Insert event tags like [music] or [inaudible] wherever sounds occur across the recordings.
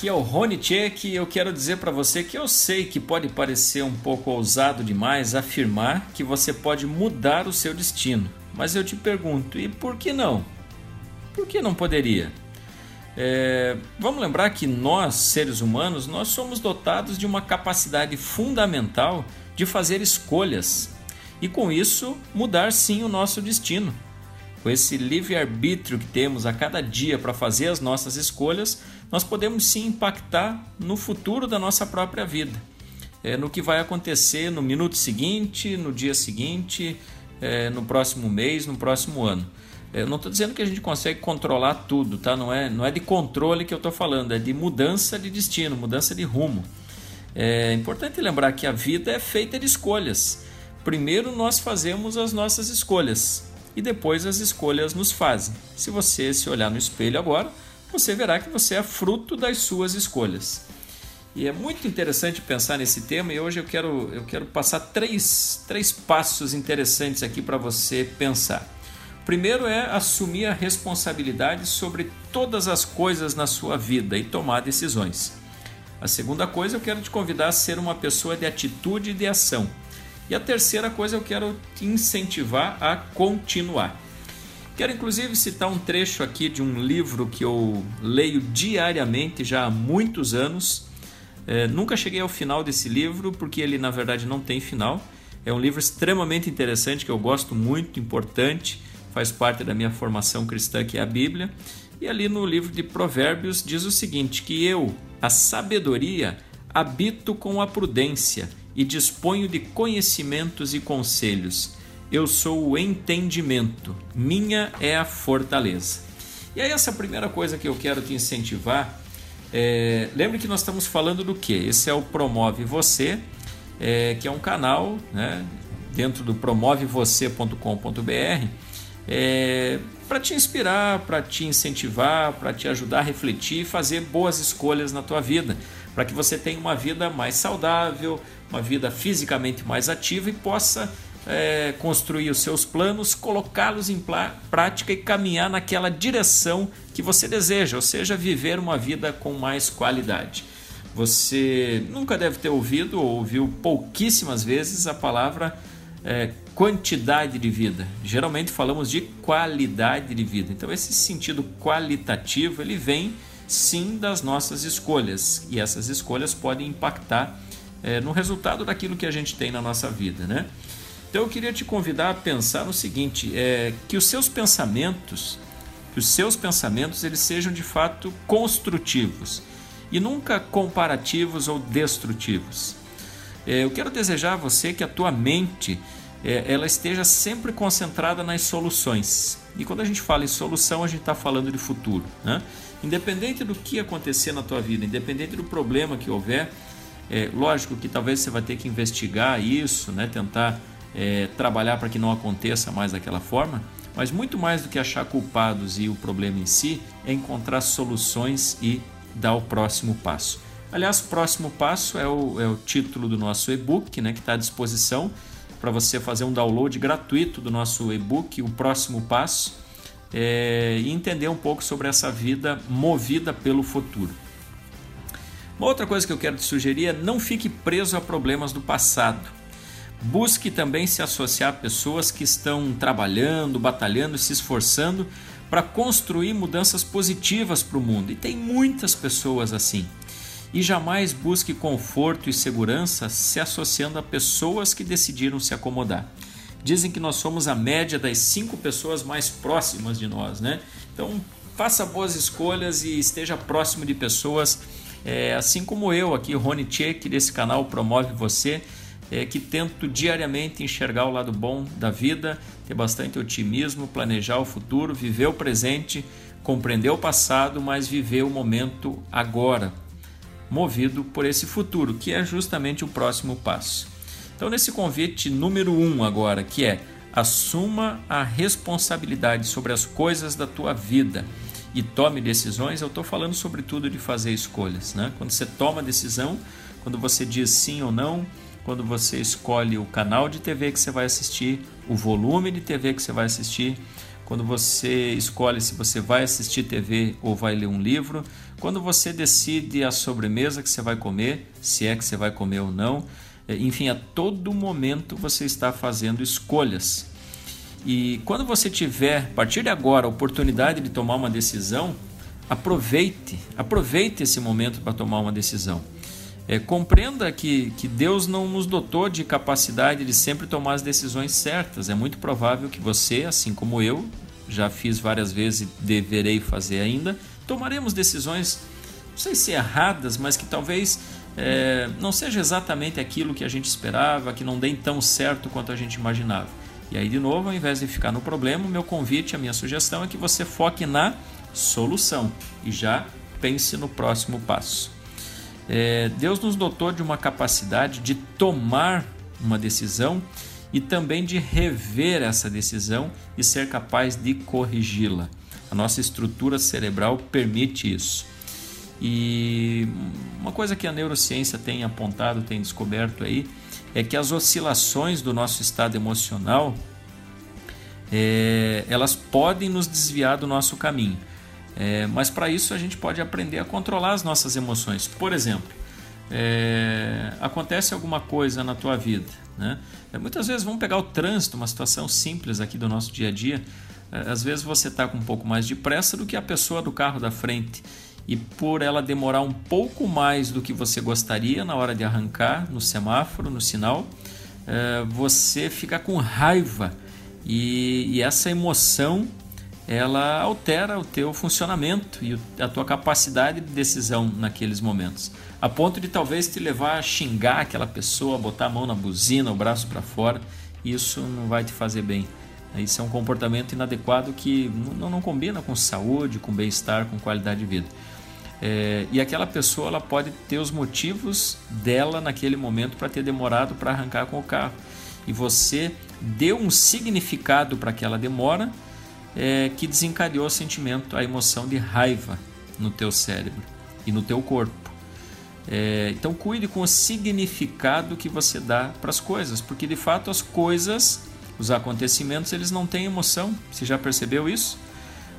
aqui é o Rony Tchek e eu quero dizer para você que eu sei que pode parecer um pouco ousado demais afirmar que você pode mudar o seu destino, mas eu te pergunto, e por que não? Por que não poderia? É, vamos lembrar que nós, seres humanos, nós somos dotados de uma capacidade fundamental de fazer escolhas e com isso mudar sim o nosso destino. Com esse livre-arbítrio que temos a cada dia para fazer as nossas escolhas, nós podemos sim impactar no futuro da nossa própria vida. É, no que vai acontecer no minuto seguinte, no dia seguinte, é, no próximo mês, no próximo ano. É, eu não estou dizendo que a gente consegue controlar tudo, tá? Não é, não é de controle que eu estou falando, é de mudança de destino, mudança de rumo. É importante lembrar que a vida é feita de escolhas. Primeiro nós fazemos as nossas escolhas e depois as escolhas nos fazem. Se você se olhar no espelho agora, você verá que você é fruto das suas escolhas. E é muito interessante pensar nesse tema e hoje eu quero, eu quero passar três, três passos interessantes aqui para você pensar. Primeiro é assumir a responsabilidade sobre todas as coisas na sua vida e tomar decisões. A segunda coisa, eu quero te convidar a ser uma pessoa de atitude e de ação. E a terceira coisa eu quero te incentivar a continuar. Quero inclusive citar um trecho aqui de um livro que eu leio diariamente já há muitos anos. É, nunca cheguei ao final desse livro porque ele na verdade não tem final. É um livro extremamente interessante que eu gosto muito, importante, faz parte da minha formação cristã que é a Bíblia. E ali no livro de Provérbios diz o seguinte: que eu, a sabedoria, habito com a prudência e disponho de conhecimentos e conselhos. Eu sou o entendimento, minha é a fortaleza. E aí, essa primeira coisa que eu quero te incentivar, é, lembre que nós estamos falando do que? Esse é o Promove Você, é, que é um canal né, dentro do promovevocê.com.br é, para te inspirar, para te incentivar, para te ajudar a refletir e fazer boas escolhas na tua vida, para que você tenha uma vida mais saudável, uma vida fisicamente mais ativa e possa é, construir os seus planos, colocá-los em prática e caminhar naquela direção que você deseja, ou seja, viver uma vida com mais qualidade. Você nunca deve ter ouvido ou ouviu pouquíssimas vezes a palavra é, quantidade de vida. Geralmente falamos de qualidade de vida. Então esse sentido qualitativo ele vem sim das nossas escolhas e essas escolhas podem impactar é, no resultado daquilo que a gente tem na nossa vida, né? Então eu queria te convidar a pensar no seguinte: é, que os seus pensamentos, que os seus pensamentos eles sejam de fato construtivos e nunca comparativos ou destrutivos. É, eu quero desejar a você que a tua mente é, ela esteja sempre concentrada nas soluções. E quando a gente fala em solução, a gente está falando de futuro. Né? Independente do que acontecer na tua vida, independente do problema que houver, é, lógico que talvez você vai ter que investigar isso, né? tentar é, trabalhar para que não aconteça mais daquela forma, mas muito mais do que achar culpados e o problema em si, é encontrar soluções e dar o próximo passo. Aliás, o próximo passo é o, é o título do nosso e-book, né, que está à disposição para você fazer um download gratuito do nosso e-book, o próximo passo, é, e entender um pouco sobre essa vida movida pelo futuro. Uma outra coisa que eu quero te sugerir é não fique preso a problemas do passado. Busque também se associar a pessoas que estão trabalhando, batalhando, se esforçando para construir mudanças positivas para o mundo. E tem muitas pessoas assim. E jamais busque conforto e segurança se associando a pessoas que decidiram se acomodar. Dizem que nós somos a média das cinco pessoas mais próximas de nós, né? Então faça boas escolhas e esteja próximo de pessoas é, assim como eu aqui, Rony Tchek, desse canal Promove Você, é, que tento diariamente enxergar o lado bom da vida, ter bastante otimismo, planejar o futuro, viver o presente, compreender o passado, mas viver o momento agora, movido por esse futuro, que é justamente o próximo passo. Então, nesse convite número um agora, que é assuma a responsabilidade sobre as coisas da tua vida e tome decisões, eu estou falando sobretudo de fazer escolhas. Né? Quando você toma decisão, quando você diz sim ou não, quando você escolhe o canal de TV que você vai assistir, o volume de TV que você vai assistir, quando você escolhe se você vai assistir TV ou vai ler um livro, quando você decide a sobremesa que você vai comer, se é que você vai comer ou não. É, enfim, a todo momento você está fazendo escolhas. E quando você tiver, a partir de agora, a oportunidade de tomar uma decisão, aproveite, aproveite esse momento para tomar uma decisão. É, compreenda que, que Deus não nos dotou de capacidade de sempre tomar as decisões certas. É muito provável que você, assim como eu, já fiz várias vezes e deverei fazer ainda, tomaremos decisões, não sei se erradas, mas que talvez é, não seja exatamente aquilo que a gente esperava, que não dê tão certo quanto a gente imaginava. E aí, de novo, ao invés de ficar no problema, meu convite, a minha sugestão é que você foque na solução e já pense no próximo passo. É, Deus nos dotou de uma capacidade de tomar uma decisão e também de rever essa decisão e ser capaz de corrigi-la. A nossa estrutura cerebral permite isso. E uma coisa que a neurociência tem apontado, tem descoberto aí, é que as oscilações do nosso estado emocional é, elas podem nos desviar do nosso caminho. É, mas para isso a gente pode aprender a controlar as nossas emoções. Por exemplo, é, acontece alguma coisa na tua vida, né? É, muitas vezes vamos pegar o trânsito, uma situação simples aqui do nosso dia a dia. É, às vezes você está com um pouco mais de pressa do que a pessoa do carro da frente e por ela demorar um pouco mais do que você gostaria na hora de arrancar no semáforo, no sinal, é, você fica com raiva e, e essa emoção ela altera o teu funcionamento e a tua capacidade de decisão naqueles momentos, a ponto de talvez te levar a xingar aquela pessoa, botar a mão na buzina, o braço para fora. Isso não vai te fazer bem. Isso é um comportamento inadequado que não, não combina com saúde, com bem-estar, com qualidade de vida. É, e aquela pessoa ela pode ter os motivos dela naquele momento para ter demorado para arrancar com o carro. E você deu um significado para aquela demora é, que desencadeou o sentimento, a emoção de raiva no teu cérebro e no teu corpo. É, então cuide com o significado que você dá para as coisas, porque de fato as coisas, os acontecimentos, eles não têm emoção. Você já percebeu isso?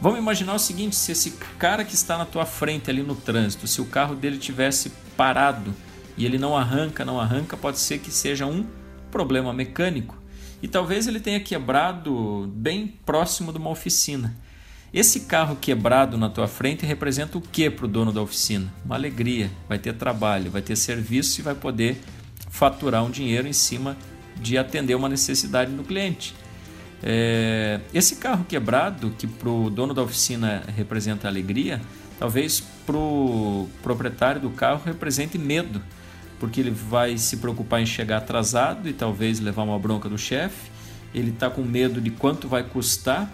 Vamos imaginar o seguinte: se esse cara que está na tua frente ali no trânsito, se o carro dele tivesse parado e ele não arranca, não arranca, pode ser que seja um problema mecânico e talvez ele tenha quebrado bem próximo de uma oficina. Esse carro quebrado na tua frente representa o que para o dono da oficina? Uma alegria, vai ter trabalho, vai ter serviço e vai poder faturar um dinheiro em cima de atender uma necessidade do cliente. É, esse carro quebrado, que para o dono da oficina representa alegria, talvez para o proprietário do carro represente medo porque ele vai se preocupar em chegar atrasado e talvez levar uma bronca do chefe. Ele está com medo de quanto vai custar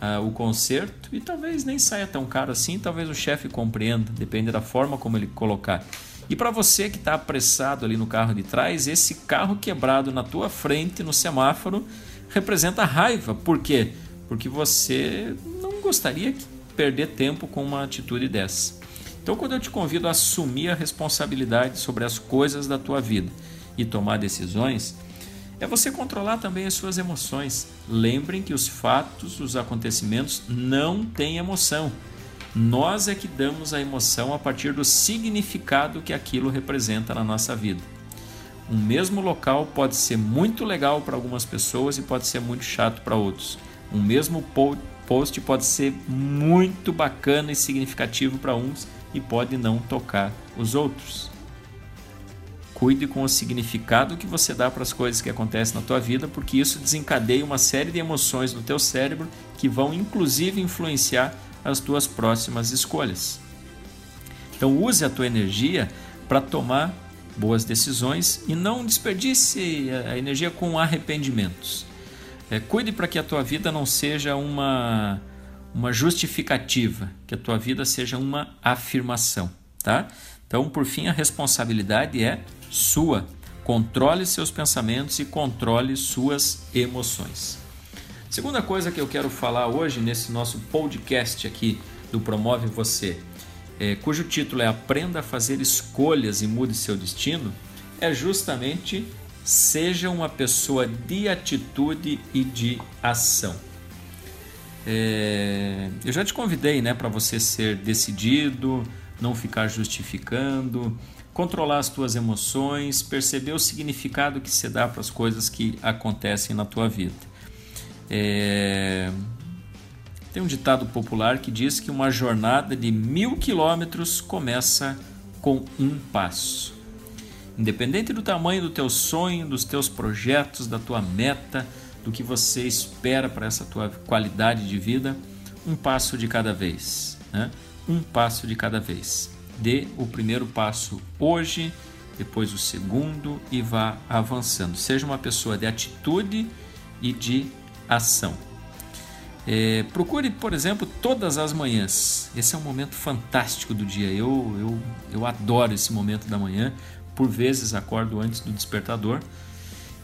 uh, o conserto e talvez nem saia tão caro assim. Talvez o chefe compreenda, depende da forma como ele colocar. E para você que está apressado ali no carro de trás, esse carro quebrado na tua frente no semáforo representa raiva. Por quê? Porque você não gostaria de perder tempo com uma atitude dessa. Então, quando eu te convido a assumir a responsabilidade sobre as coisas da tua vida e tomar decisões, é você controlar também as suas emoções. Lembrem que os fatos, os acontecimentos não têm emoção. Nós é que damos a emoção a partir do significado que aquilo representa na nossa vida. Um mesmo local pode ser muito legal para algumas pessoas e pode ser muito chato para outros. Um mesmo post pode ser muito bacana e significativo para uns e pode não tocar os outros. Cuide com o significado que você dá para as coisas que acontecem na tua vida, porque isso desencadeia uma série de emoções no teu cérebro que vão inclusive influenciar as tuas próximas escolhas. Então use a tua energia para tomar boas decisões e não desperdice a energia com arrependimentos. É, cuide para que a tua vida não seja uma uma justificativa, que a tua vida seja uma afirmação, tá? Então, por fim, a responsabilidade é sua. Controle seus pensamentos e controle suas emoções. Segunda coisa que eu quero falar hoje nesse nosso podcast aqui do Promove Você, é, cujo título é Aprenda a fazer escolhas e mude seu destino, é justamente seja uma pessoa de atitude e de ação. É, eu já te convidei né, para você ser decidido, não ficar justificando, controlar as tuas emoções, perceber o significado que se dá para as coisas que acontecem na tua vida. É, tem um ditado popular que diz que uma jornada de mil quilômetros começa com um passo. Independente do tamanho do teu sonho, dos teus projetos, da tua meta, do que você espera para essa tua qualidade de vida, um passo de cada vez. Né? Um passo de cada vez. Dê o primeiro passo hoje, depois o segundo e vá avançando. Seja uma pessoa de atitude e de ação. É, procure, por exemplo, todas as manhãs. Esse é um momento fantástico do dia. Eu, eu, eu adoro esse momento da manhã. Por vezes acordo antes do despertador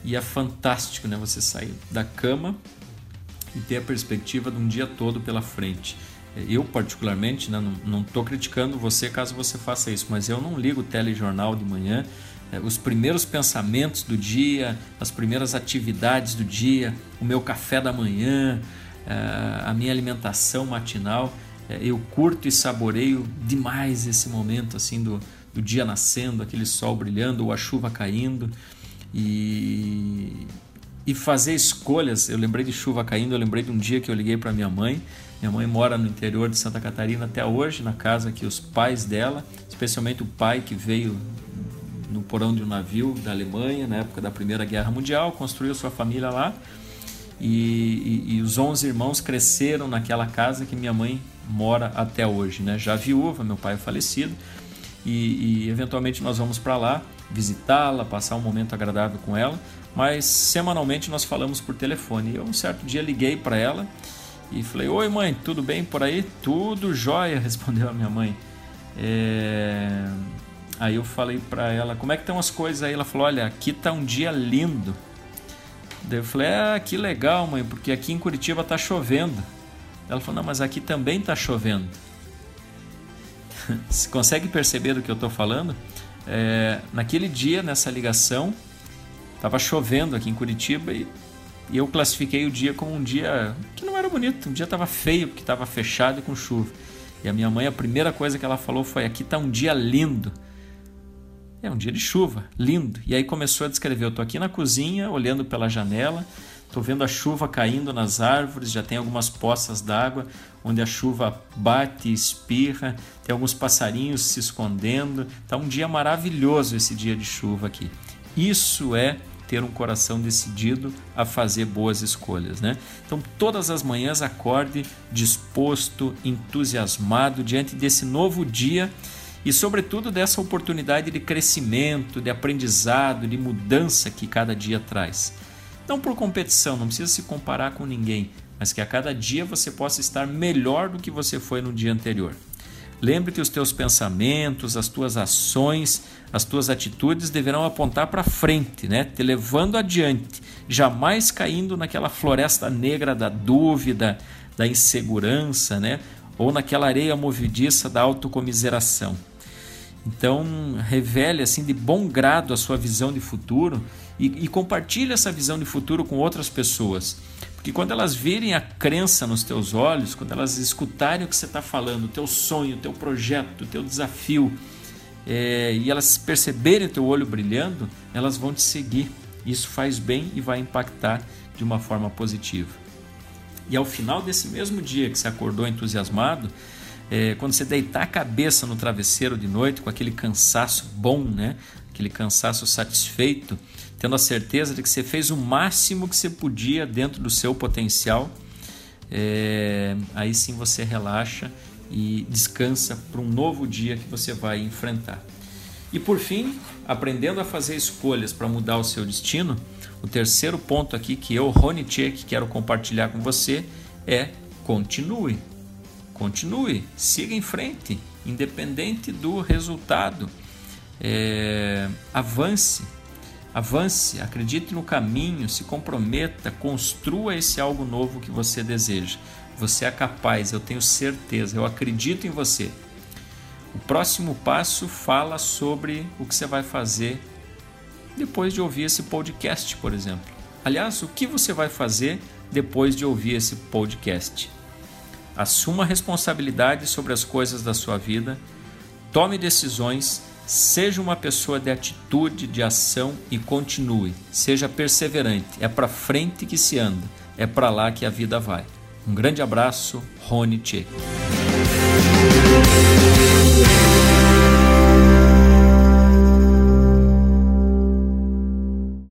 e é fantástico, né? Você sair da cama e ter a perspectiva de um dia todo pela frente. É, eu, particularmente, né, não estou criticando você caso você faça isso, mas eu não ligo o telejornal de manhã. É, os primeiros pensamentos do dia, as primeiras atividades do dia, o meu café da manhã, é, a minha alimentação matinal, eu curto e saboreio demais esse momento assim do, do dia nascendo, aquele sol brilhando ou a chuva caindo e, e fazer escolhas. Eu lembrei de chuva caindo, eu lembrei de um dia que eu liguei para minha mãe. Minha mãe mora no interior de Santa Catarina até hoje, na casa que os pais dela, especialmente o pai que veio no porão de um navio da Alemanha na época da Primeira Guerra Mundial, construiu sua família lá. E, e, e, os 11 irmãos cresceram naquela casa que minha mãe mora até hoje, né? Já viúva, meu pai é falecido, e, e eventualmente nós vamos para lá visitá-la, passar um momento agradável com ela, mas semanalmente nós falamos por telefone. Eu um certo dia liguei para ela e falei: Oi, mãe, tudo bem por aí? Tudo jóia, [laughs] respondeu a minha mãe. É... Aí eu falei para ela: Como é que estão as coisas aí? Ela falou: Olha, aqui tá um dia lindo. Daí eu falei: Ah, que legal, mãe, porque aqui em Curitiba tá chovendo. Ela falou: Não, mas aqui também tá chovendo. [laughs] Você consegue perceber do que eu estou falando? É, naquele dia, nessa ligação, estava chovendo aqui em Curitiba e, e, eu classifiquei o dia como um dia que não era bonito, um dia estava feio porque estava fechado e com chuva. E a minha mãe, a primeira coisa que ela falou foi: Aqui está um dia lindo. É um dia de chuva, lindo. E aí começou a descrever: Eu estou aqui na cozinha, olhando pela janela, estou vendo a chuva caindo nas árvores, já tem algumas poças d'água, onde a chuva bate, espirra, tem alguns passarinhos se escondendo. Tá um dia maravilhoso esse dia de chuva aqui. Isso é ter um coração decidido a fazer boas escolhas, né? Então, todas as manhãs acorde disposto, entusiasmado diante desse novo dia e, sobretudo, dessa oportunidade de crescimento, de aprendizado, de mudança que cada dia traz. Não por competição, não precisa se comparar com ninguém, mas que a cada dia você possa estar melhor do que você foi no dia anterior. Lembre que os teus pensamentos, as tuas ações, as tuas atitudes deverão apontar para frente, né? te levando adiante, jamais caindo naquela floresta negra da dúvida, da insegurança, né? ou naquela areia movediça da autocomiseração. Então, revele assim de bom grado a sua visão de futuro e, e compartilhe essa visão de futuro com outras pessoas. Porque quando elas virem a crença nos teus olhos, quando elas escutarem o que você está falando, o teu sonho, o teu projeto, o teu desafio, é, e elas perceberem teu olho brilhando, elas vão te seguir. Isso faz bem e vai impactar de uma forma positiva. E ao final desse mesmo dia que você acordou entusiasmado, é, quando você deitar a cabeça no travesseiro de noite com aquele cansaço bom, né? aquele cansaço satisfeito, tendo a certeza de que você fez o máximo que você podia dentro do seu potencial, é, aí sim você relaxa e descansa para um novo dia que você vai enfrentar. E por fim, aprendendo a fazer escolhas para mudar o seu destino, o terceiro ponto aqui que eu, Rony Tchek, quero compartilhar com você é continue. Continue, siga em frente, independente do resultado. É, avance, Avance, acredite no caminho, se comprometa, construa esse algo novo que você deseja. Você é capaz, eu tenho certeza, eu acredito em você. O próximo passo fala sobre o que você vai fazer depois de ouvir esse podcast, por exemplo. Aliás, o que você vai fazer depois de ouvir esse podcast? Assuma responsabilidade sobre as coisas da sua vida, tome decisões, seja uma pessoa de atitude, de ação e continue. Seja perseverante. É para frente que se anda, é para lá que a vida vai. Um grande abraço, Rony Tchê.